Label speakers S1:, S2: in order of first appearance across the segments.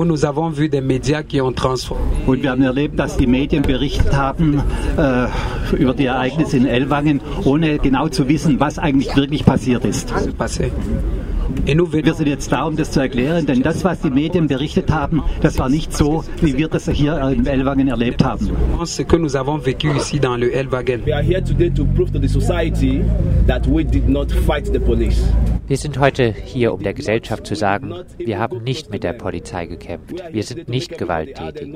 S1: où nous avons vu des médias qui ont transformé.
S2: Und wir haben erlebt, dass die Medien berichtet haben äh, über die Ereignisse in Ellwangen, ohne genau zu wissen, was eigentlich wirklich passiert ist. Wir sind jetzt da, um das zu erklären, denn das, was die Medien berichtet haben, das war nicht so, wie wir das hier in Ellwangen erlebt haben.
S1: Ce que nous avons vécu ici dans le Ellwagen.
S3: We are here today to prove to the society that we did not fight the police.
S4: Wir sind heute hier, um der Gesellschaft zu sagen, wir haben nicht mit der Polizei gekämpft. Wir sind nicht gewalttätig.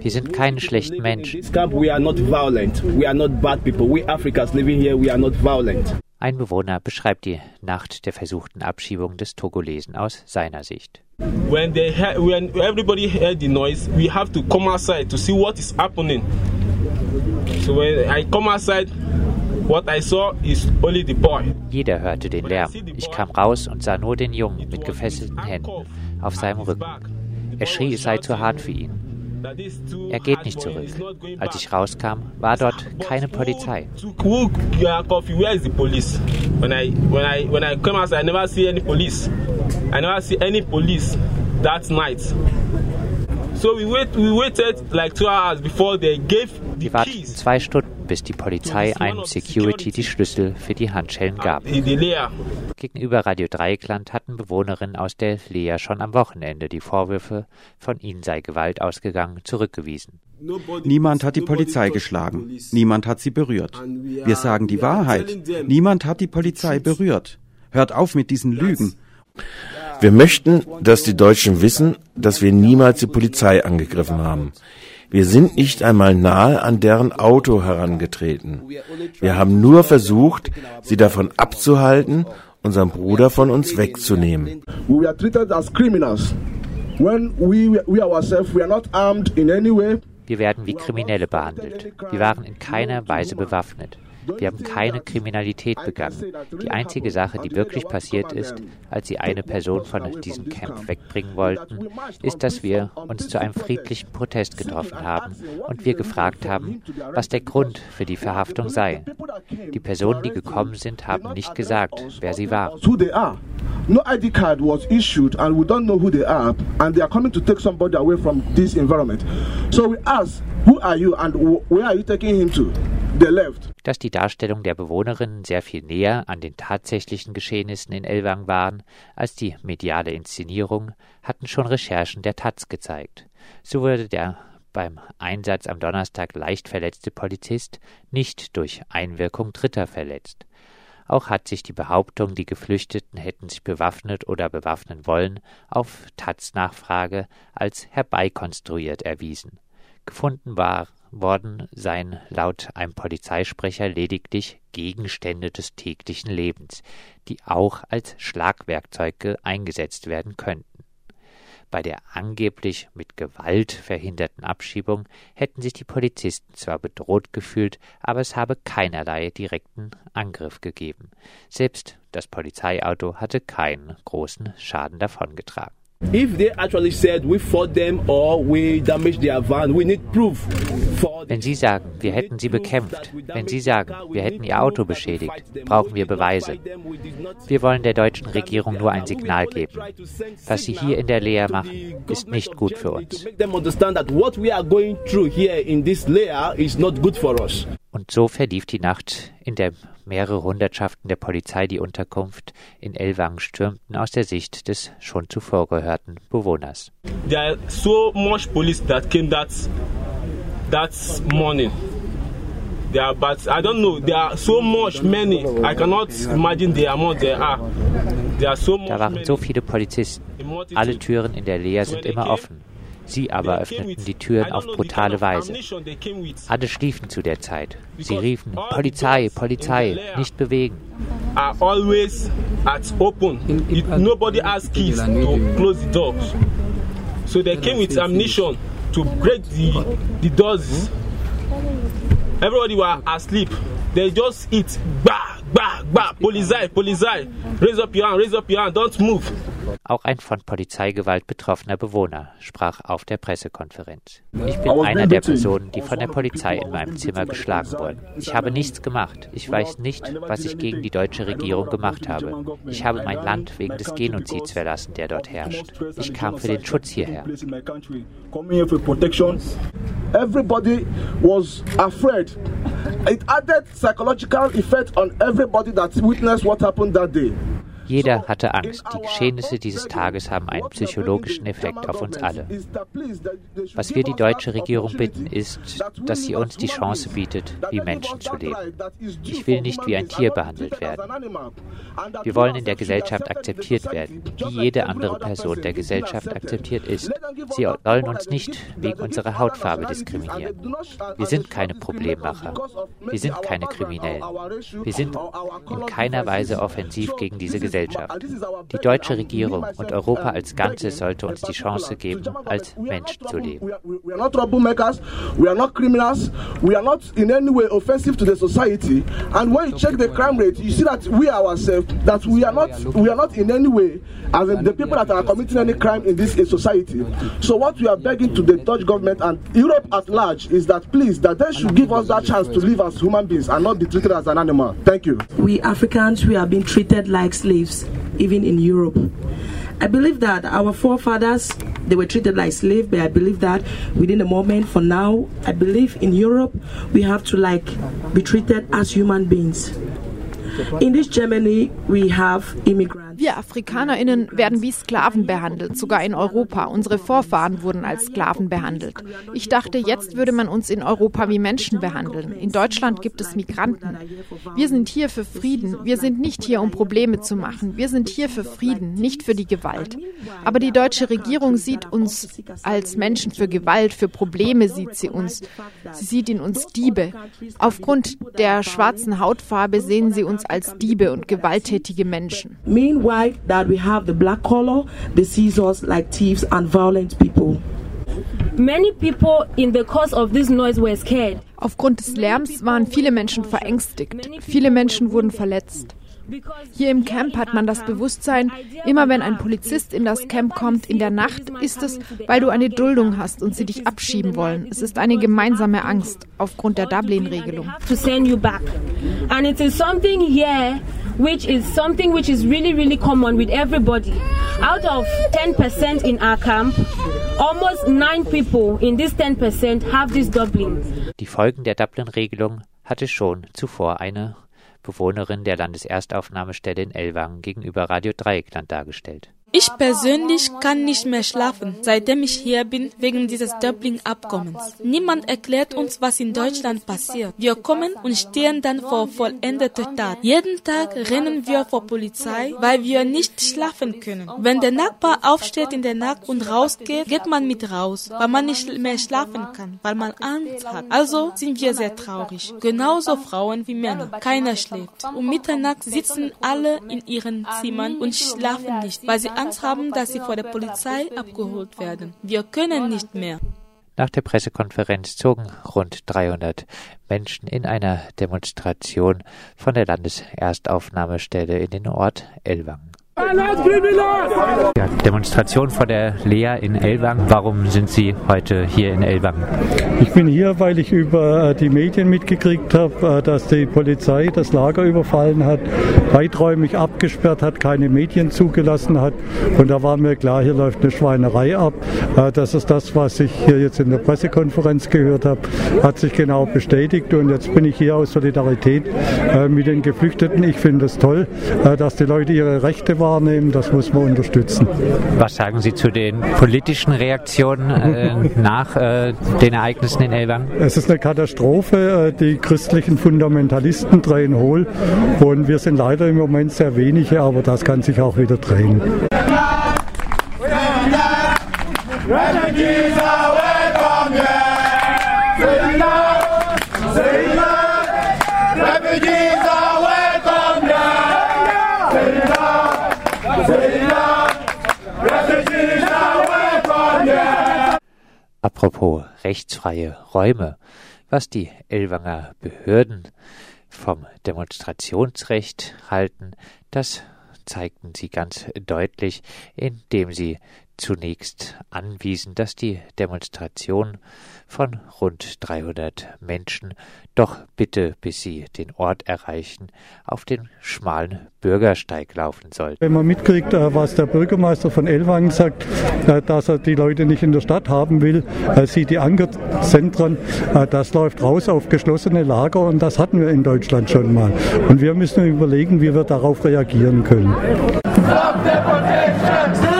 S4: Wir sind keine schlechten Menschen. Ein Bewohner beschreibt die Nacht der versuchten Abschiebung des Togolesen aus seiner Sicht.
S5: When they heard, when everybody heard the noise, we have to come outside to see what is happening. So when I come outside, What I saw is only the boy.
S4: Jeder hörte den Lärm. Ich kam raus und sah nur den Jungen mit gefesselten Händen auf seinem Rücken. Er schrie, es sei zu hart für ihn. Er geht nicht zurück. Als ich rauskam, war dort keine Polizei.
S5: So we wait, we waited like two hours before they gave
S4: Wir warteten zwei Stunden, bis die Polizei einem Security die Schlüssel für die Handschellen gab. Gegenüber Radio Dreieckland hatten Bewohnerinnen aus der Lea schon am Wochenende die Vorwürfe, von ihnen sei Gewalt ausgegangen, zurückgewiesen.
S6: Niemand hat die Polizei geschlagen. Niemand hat sie berührt. Wir sagen die Wahrheit. Niemand hat die Polizei berührt. Hört auf mit diesen Lügen.
S7: Wir möchten, dass die Deutschen wissen, dass wir niemals die Polizei angegriffen haben. Wir sind nicht einmal nahe an deren Auto herangetreten. Wir haben nur versucht, sie davon abzuhalten, unseren Bruder von uns wegzunehmen.
S8: We were treated as criminals. When we, we ourselves were not armed in any way.
S4: Wir werden wie Kriminelle behandelt. Wir waren in keiner Weise bewaffnet. Wir haben keine Kriminalität begangen. Die einzige Sache, die wirklich passiert ist, als sie eine Person von diesem Camp wegbringen wollten, ist, dass wir uns zu einem friedlichen Protest getroffen haben und wir gefragt haben, was der Grund für die Verhaftung sei. Die Personen, die gekommen sind, haben nicht gesagt, wer sie waren.
S8: No ID card was issued, and we don't know who they are, and they are coming to take somebody away from this environment. So we ask, who are you, and where are you taking him to?
S4: Dass die Darstellung der Bewohnerinnen sehr viel näher an den tatsächlichen Geschehnissen in Elwang waren als die mediale Inszenierung, hatten schon Recherchen der Taz gezeigt. So wurde der beim Einsatz am Donnerstag leicht verletzte Polizist nicht durch Einwirkung Dritter verletzt. Auch hat sich die Behauptung, die Geflüchteten hätten sich bewaffnet oder bewaffnen wollen, auf Taz Nachfrage als herbeikonstruiert erwiesen. Gefunden war worden seien laut einem Polizeisprecher lediglich Gegenstände des täglichen Lebens, die auch als Schlagwerkzeuge eingesetzt werden könnten. Bei der angeblich mit Gewalt verhinderten Abschiebung hätten sich die Polizisten zwar bedroht gefühlt, aber es habe keinerlei direkten Angriff gegeben. Selbst das Polizeiauto hatte keinen großen Schaden davongetragen.
S3: If they actually said we fought them or we damaged their van, we need proof.
S4: Wenn Sie sagen, wir hätten sie bekämpft, wenn Sie sagen, wir hätten Ihr Auto beschädigt, brauchen wir Beweise. Wir wollen der deutschen Regierung nur ein Signal geben. Was Sie hier in der Lea machen, ist nicht gut für uns. Und so verlief die Nacht, in der mehrere Hundertschaften der Polizei die Unterkunft in Elwang stürmten aus der Sicht des schon zuvor gehörten Bewohners.
S5: There are so much police that came that, that morning. There are, but I don't know, there are so much many. I cannot imagine the amount there are. There are so
S4: da waren so viele Polizisten. Alle Türen in der Lea sind immer offen. Sie aber öffneten die Türen auf brutale Weise. Alle schliefen zu der Zeit. Sie riefen, Polizei, Polizei, nicht bewegen.
S5: Are always at open. It, nobody has keys to close the doors. So they came with ammunition to break the, the doors. Everybody were asleep. They just eat, bah, bah, bah, polizei, polizei. Raise up your hand, raise up your hand, don't move.
S4: Auch ein von Polizeigewalt betroffener Bewohner sprach auf der Pressekonferenz. Ich bin einer der Personen, die von der Polizei in meinem Zimmer geschlagen wurden. Ich habe nichts gemacht. Ich weiß nicht, was ich gegen die deutsche Regierung gemacht habe. Ich habe mein Land wegen des Genozids verlassen, der dort herrscht. Ich kam für den Schutz hierher.
S8: Everybody was afraid. It added psychological effect on everybody that witnessed what happened that day.
S4: Jeder hatte Angst. Die Geschehnisse dieses Tages haben einen psychologischen Effekt auf uns alle. Was wir die deutsche Regierung bitten, ist, dass sie uns die Chance bietet, wie Menschen zu leben. Ich will nicht wie ein Tier behandelt werden. Wir wollen in der Gesellschaft akzeptiert werden, wie jede andere Person der Gesellschaft akzeptiert ist. Sie sollen uns nicht wegen unserer Hautfarbe diskriminieren. Wir sind keine Problemmacher. Wir sind keine Kriminellen. Wir sind in keiner Weise offensiv gegen diese Gesellschaft. Gesellschaft. Die deutsche Regierung und Europa als Ganzes sollte uns die Chance geben, als Menschen zu leben.
S8: We are not troublemakers, we are not criminals, we are not in any way offensive to the society. And when you check the crime rate, you see that we ourselves, that we are not, we are not in any way as the people that are committing any crime in this society. So what we are begging to the Dutch government and Europe at large is that please, that they should give us that chance to live as human beings and not be treated as an animal. Thank you.
S9: We Africans, we are being treated like slaves, even in Europe. I believe that our forefathers they were treated like slaves, but I believe that within a moment for now, I believe in Europe we have to like be treated as human beings. In this Germany we have immigrants.
S10: Wir AfrikanerInnen werden wie Sklaven behandelt, sogar in Europa. Unsere Vorfahren wurden als Sklaven behandelt. Ich dachte, jetzt würde man uns in Europa wie Menschen behandeln. In Deutschland gibt es Migranten. Wir sind hier für Frieden. Wir sind nicht hier, um Probleme zu machen. Wir sind hier für Frieden, nicht für die Gewalt. Aber die deutsche Regierung sieht uns als Menschen für Gewalt, für Probleme sieht sie uns. Sie sieht in uns Diebe. Aufgrund der schwarzen Hautfarbe sehen sie uns als Diebe und gewalttätige Menschen.
S9: That we have the black color, they see us like thieves and violent people.
S11: Many people in the course of this noise were scared.
S10: Aufgrund des Lärms waren viele Menschen verängstigt. Viele Menschen wurden verletzt. Hier im Camp hat man das Bewusstsein, immer wenn ein Polizist in das Camp kommt in der Nacht, ist es, weil du eine Duldung hast und sie dich abschieben wollen. Es ist eine gemeinsame Angst aufgrund der Dublin-Regelung.
S11: Which is something which is really, really common with everybody. Out of 10% in our camp, almost nine people in this 10% have this Dublin.
S4: Die Folgen der Dublin-Regelung hatte schon zuvor eine Bewohnerin der Landeserstaufnahmestelle in Ellwangen gegenüber Radio Dreieckland dargestellt.
S12: Ich persönlich kann nicht mehr schlafen, seitdem ich hier bin, wegen dieses Dublin-Abkommens. Niemand erklärt uns, was in Deutschland passiert. Wir kommen und stehen dann vor vollendeter Tat. Jeden Tag rennen wir vor Polizei, weil wir nicht schlafen können. Wenn der Nachbar aufsteht in der Nacht und rausgeht, geht man mit raus, weil man nicht mehr schlafen kann, weil man Angst hat. Also sind wir sehr traurig. Genauso Frauen wie Männer. Keiner schläft. Um Mitternacht sitzen alle in ihren Zimmern und schlafen nicht, weil sie Angst haben, dass sie vor der Polizei abgeholt werden. Wir können nicht mehr.
S4: Nach der Pressekonferenz zogen rund 300 Menschen in einer Demonstration von der Landeserstaufnahmestelle in den Ort Ellwangen. Ja, Demonstration vor der Lea in Ellwangen. Warum sind Sie heute hier in Ellwangen?
S13: Ich bin hier, weil ich über die Medien mitgekriegt habe, äh, dass die Polizei das Lager überfallen hat, weiträumig abgesperrt hat, keine Medien zugelassen hat. Und da war mir klar, hier läuft eine Schweinerei ab. Äh, das ist das, was ich hier jetzt in der Pressekonferenz gehört habe, hat sich genau bestätigt. Und jetzt bin ich hier aus Solidarität mit den Geflüchteten. Ich finde es toll, dass die Leute ihre Rechte wahrnehmen, das muss man unterstützen.
S4: Was sagen Sie zu den politischen Reaktionen äh, nach äh, den Ereignissen in Elwang?
S13: Es ist eine Katastrophe. Äh, die christlichen Fundamentalisten drehen hohl und wir sind leider im Moment sehr wenige, aber das kann sich auch wieder drehen.
S4: Apropos rechtsfreie Räume, was die Elwanger Behörden vom Demonstrationsrecht halten, das zeigten sie ganz deutlich, indem sie zunächst anwiesen, dass die Demonstration von rund 300 Menschen doch bitte, bis sie den Ort erreichen, auf den schmalen Bürgersteig laufen sollte.
S13: Wenn man mitkriegt, äh, was der Bürgermeister von Ellwangen sagt, äh, dass er die Leute nicht in der Stadt haben will, äh, sieht die Ankerzentren, das läuft raus auf geschlossene Lager und das hatten wir in Deutschland schon mal. Und wir müssen überlegen, wie wir darauf reagieren können. Stop
S14: Unterstützung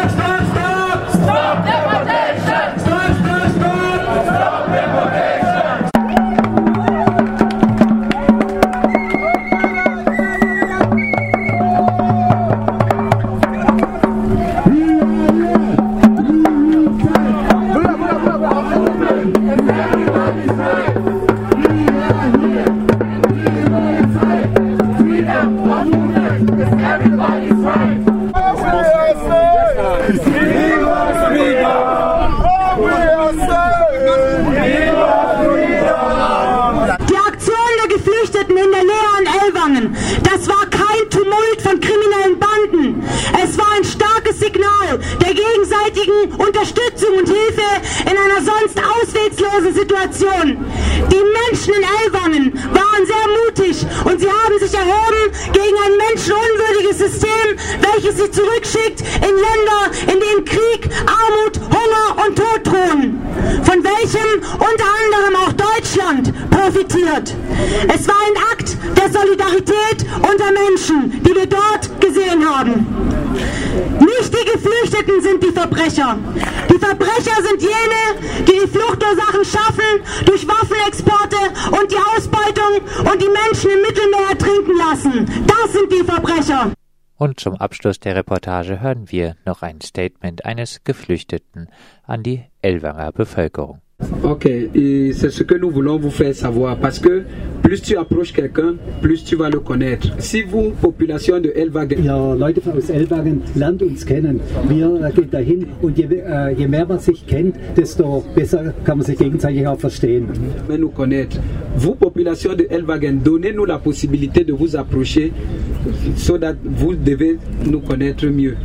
S14: ausweglosen Situation. Die Menschen in Ellwangen waren sehr mutig und sie haben sich erhoben gegen ein menschenunwürdiges System, welches sie zurückschickt in Länder, in denen Krieg, Armut, Hunger und Tod drohen, von welchem unter anderem auch Deutschland profitiert. Es war ein Akt der Solidarität unter Menschen, die wir dort gesehen haben. Nicht die Geflüchteten sind die Verbrecher. Die Verbrecher sind jene, die die Fluchtursachen schaffen durch Waffenexporte und die Ausbeutung und die Menschen im Mittelmeer ertrinken lassen. Das sind die Verbrecher.
S4: Und zum Abschluss der Reportage hören wir noch ein Statement eines Geflüchteten an die Elwanger Bevölkerung.
S1: Ok, et c'est ce que nous voulons vous faire savoir parce que plus tu approches quelqu'un, plus tu vas le connaître. Si vous, population de Elwagen.
S2: Ja, Leute aus Elwagen, lernt uns kennen. Wir gehen dahin und je, äh, je, mehr man sich kennt, desto besser kann man sich gegenseitig auch verstehen.
S1: Mais nous connaître. Vous, population de Elwagen, donnez-nous la possibilité de vous approcher, so that vous devez nous connaître mieux.